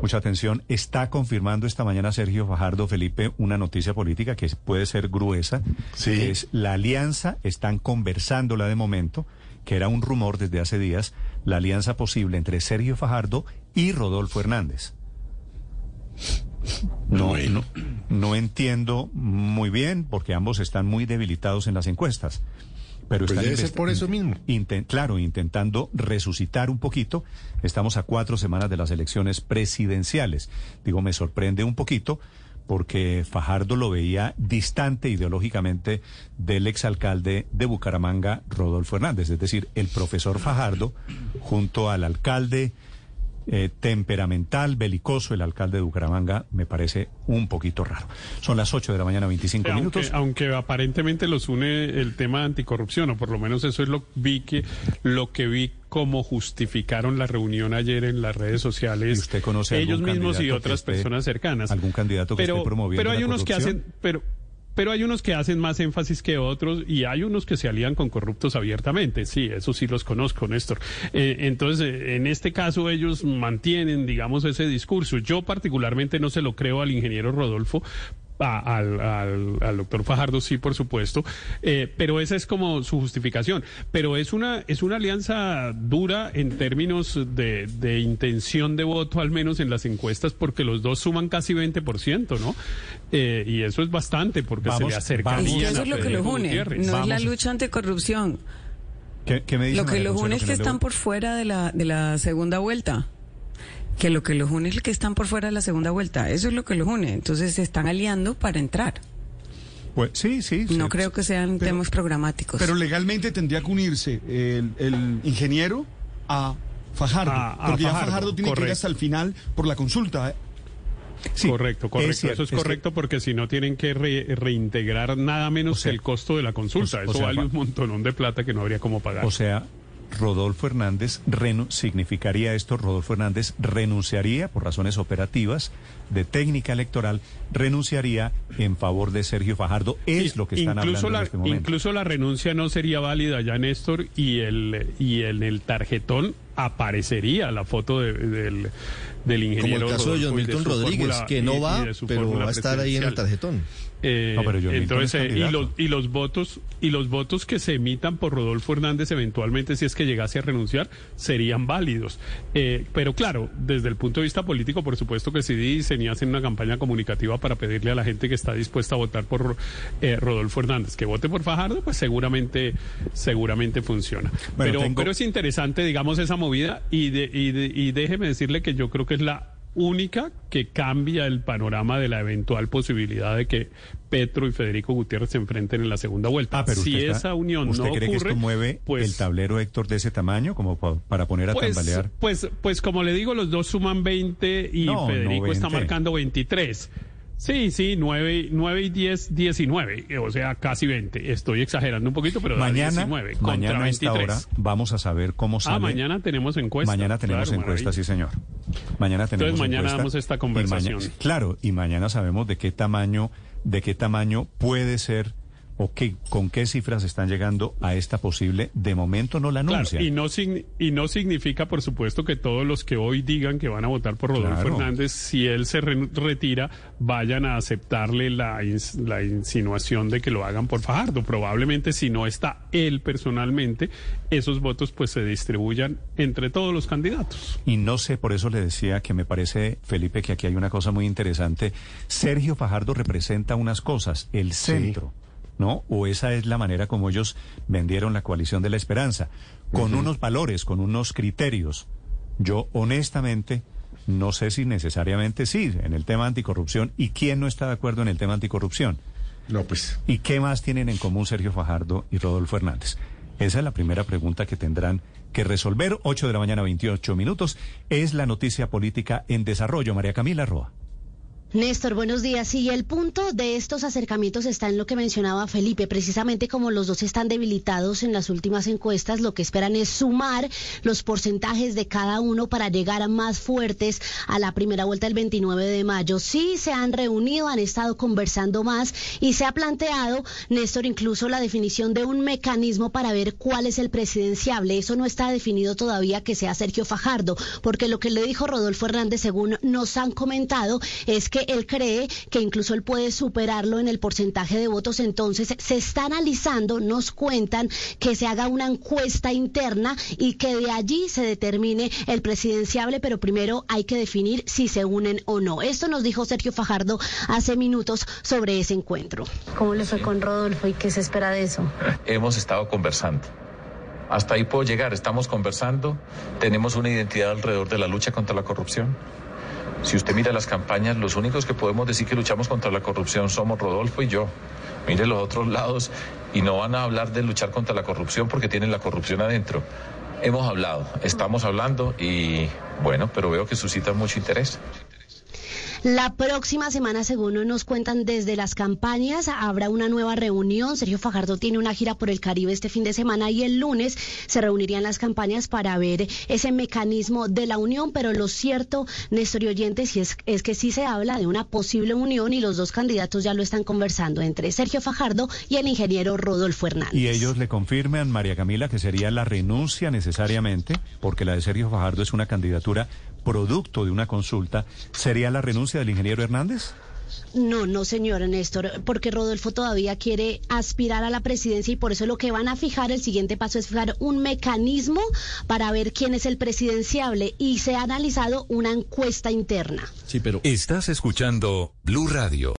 mucha atención. Está confirmando esta mañana Sergio Fajardo Felipe una noticia política que puede ser gruesa. Sí. Es la alianza, están conversándola de momento, que era un rumor desde hace días, la alianza posible entre Sergio Fajardo y Rodolfo Hernández. No, Bueno. no, no entiendo muy bien porque ambos están muy debilitados en las encuestas. Pero Pues debe ser por eso mismo. Claro, intentando resucitar un poquito. Estamos a cuatro semanas de las elecciones presidenciales. Digo, me sorprende un poquito porque Fajardo lo veía distante ideológicamente del exalcalde de Bucaramanga, Rodolfo Hernández. Es decir, el profesor Fajardo, junto al alcalde eh, temperamental, belicoso, el alcalde de Bucaramanga, me parece un poquito raro. Son las 8 de la mañana, 25 aunque, minutos. aunque aparentemente los une el tema de anticorrupción, o por lo menos eso es lo vi que lo que vi como justificaron la reunión ayer en las redes sociales. ¿Y usted conoce ellos mismos y otras esté- personas cercanas. algún candidato que pero, esté promoviendo Pero hay la unos que hacen, pero pero hay unos que hacen más énfasis que otros y hay unos que se alían con corruptos abiertamente. Sí, eso sí los conozco, Néstor. Eh, entonces, en este caso ellos mantienen, digamos, ese discurso. Yo particularmente no se lo creo al ingeniero Rodolfo. A- al, al, al doctor Fajardo sí, por supuesto, eh, pero esa es como su justificación. Pero es una es una alianza dura en términos de, de intención de voto, al menos en las encuestas, porque los dos suman casi 20%, ¿no? Eh, y eso es bastante, porque Vamos, se le vamos. acercarían Bien, eso es lo que los une, Gutiérrez. no es la Vamos. lucha anticorrupción. ¿Qué, qué me dice Lo que los une es que están por fuera de la, de la segunda vuelta. Que lo que los une es que están por fuera de la segunda vuelta. Eso es lo que los une. Entonces se están aliando para entrar. Pues, sí, sí. No sí. creo que sean Pero- temas programáticos. Pero legalmente tendría que unirse el, el ingeniero a Fajardo. A- a porque ya Fajardo, Fajardo tiene que ir hasta el final por la consulta. ¿eh? Sí, correcto, correcto. es cierto, Eso es es que- correcto porque si no tienen que re- reintegrar nada menos O sea, que el costo de la consulta. o- o Eso sea, vale un montonón de plata que no habría cómo pagar. O sea, Rodolfo Hernández renu- significaría esto, Rodolfo Hernández renunciaría por razones operativas de técnica electoral, renunciaría en favor de Sergio Fajardo, es lo que están incluso hablando la, en este momento. Incluso la renuncia no sería válida ya, Néstor, y el y en el tarjetón aparecería la foto de- del, del Como ingeniero. el caso de John Milton Rodríguez, fórmula- que no va, pero va a estar ahí en el tarjetón. Eh, No, pero John Milton entonces, es eh, y, los, y los votos y los votos que se emitan por Rodolfo Hernández eventualmente si es que llegase a renunciar serían válidos. Eh, pero claro, desde el punto de vista político, por supuesto que sí dicen y hacen una campaña comunicativa para pedirle a la gente que está dispuesta a votar por eh, Rodolfo Hernández que vote por Fajardo, pues seguramente seguramente funciona. Bueno, pero, tengo- pero es interesante, digamos, esa movida y, de, y, de- y déjeme decirle que yo creo que es la única que cambia el panorama de la eventual posibilidad de que Petro y Federico Gutiérrez se enfrenten en la segunda vuelta. Ah, pero si está- esa unión ¿Usted no cree ocurre, que esto mueve pues, el tablero, Héctor, de ese tamaño, como pa- para poner a pues, tambalear? pues, pues como le digo, los dos suman 20 y No, Federico no está 20. marcando 23. Sí, sí, 9, 9 y 10, 19, o sea, casi 20. Estoy exagerando un poquito, pero Mañana, 19 contra mañana a esta 23. hora vamos a saber cómo sale. Ah, mañana tenemos encuesta. Mañana tenemos Claro, encuesta, maravilla. sí, señor. Mañana tenemos Entonces, mañana encuesta. damos esta Y conversación. maña- claro, y mañana sabemos de qué tamaño, de qué tamaño puede ser o qué, con qué cifras están llegando a esta posible. De momento no la Claro, anuncian. y no, signi- y no significa, por supuesto, que todos los que hoy digan que van a votar por Rodolfo Claro. Hernández, si él se re- retira, vayan a aceptarle la, ins- la insinuación de que lo hagan por Fajardo. Probablemente, si no está él personalmente, esos votos pues se distribuyan entre todos los candidatos. Y no sé, por eso le decía que me parece, Felipe, que aquí hay una cosa muy interesante. Sergio Fajardo representa unas cosas, el centro, ¿no? O esa es la manera como ellos vendieron la coalición de la esperanza, con unos valores, con unos criterios. Yo, honestamente, no sé si necesariamente sí, en el tema anticorrupción, y quién no está de acuerdo en el tema anticorrupción. No, pues. ¿Y qué más tienen en común Sergio Fajardo y Rodolfo Hernández? Esa es la primera pregunta que tendrán que resolver. 8 de la mañana, 28 minutos. Es la noticia política en desarrollo. María Camila Roa. Néstor, buenos días. Y el punto de estos acercamientos está en lo que mencionaba Felipe. Precisamente como los dos están debilitados en las últimas encuestas, lo que esperan es sumar los porcentajes de cada uno para llegar a más fuertes a la primera vuelta el 29 de mayo. Sí se han reunido, han estado conversando más y se ha planteado, Néstor, incluso la definición de un mecanismo para ver cuál es el presidenciable. Eso no está definido todavía que sea Sergio Fajardo, porque lo que le dijo Rodolfo Hernández, según nos han comentado, es que él cree que incluso él puede superarlo en el porcentaje de votos. Entonces se está analizando, nos cuentan que se haga una encuesta interna y que de allí se determine el presidenciable, pero primero hay que definir si se unen o no. Esto nos dijo Sergio Fajardo hace minutos sobre ese encuentro. ¿Cómo le fue con Rodolfo y qué se espera de eso? Hemos estado conversando. Hasta ahí puedo llegar, estamos conversando, tenemos una identidad alrededor de la lucha contra la corrupción. Si usted mira las campañas, los únicos que podemos decir que luchamos contra la corrupción somos Rodolfo y yo. Mire los otros lados y no van a hablar de luchar contra la corrupción porque tienen la corrupción adentro. Hemos hablado, estamos hablando y bueno, pero veo que suscita mucho interés. La próxima semana, según nos cuentan desde las campañas, habrá una nueva reunión. Sergio Fajardo tiene una gira por el Caribe este fin de semana y el lunes se reunirían las campañas para ver ese mecanismo de la unión. Pero lo cierto, Néstor y oyentes, es, es que sí se habla de una posible unión y los dos candidatos ya lo están conversando entre Sergio Fajardo y el ingeniero Rodolfo Hernández. Y ellos le confirman, María Camila, que sería la renuncia necesariamente, porque la de Sergio Fajardo es una candidatura producto de una consulta, ¿sería la renuncia del ingeniero Hernández? No, no, señor Néstor, porque Rodolfo todavía quiere aspirar a la presidencia y por eso lo que van a fijar, el siguiente paso es fijar un mecanismo para ver quién es el presidenciable y se ha analizado una encuesta interna. Sí, pero... Estás escuchando Blue Radio.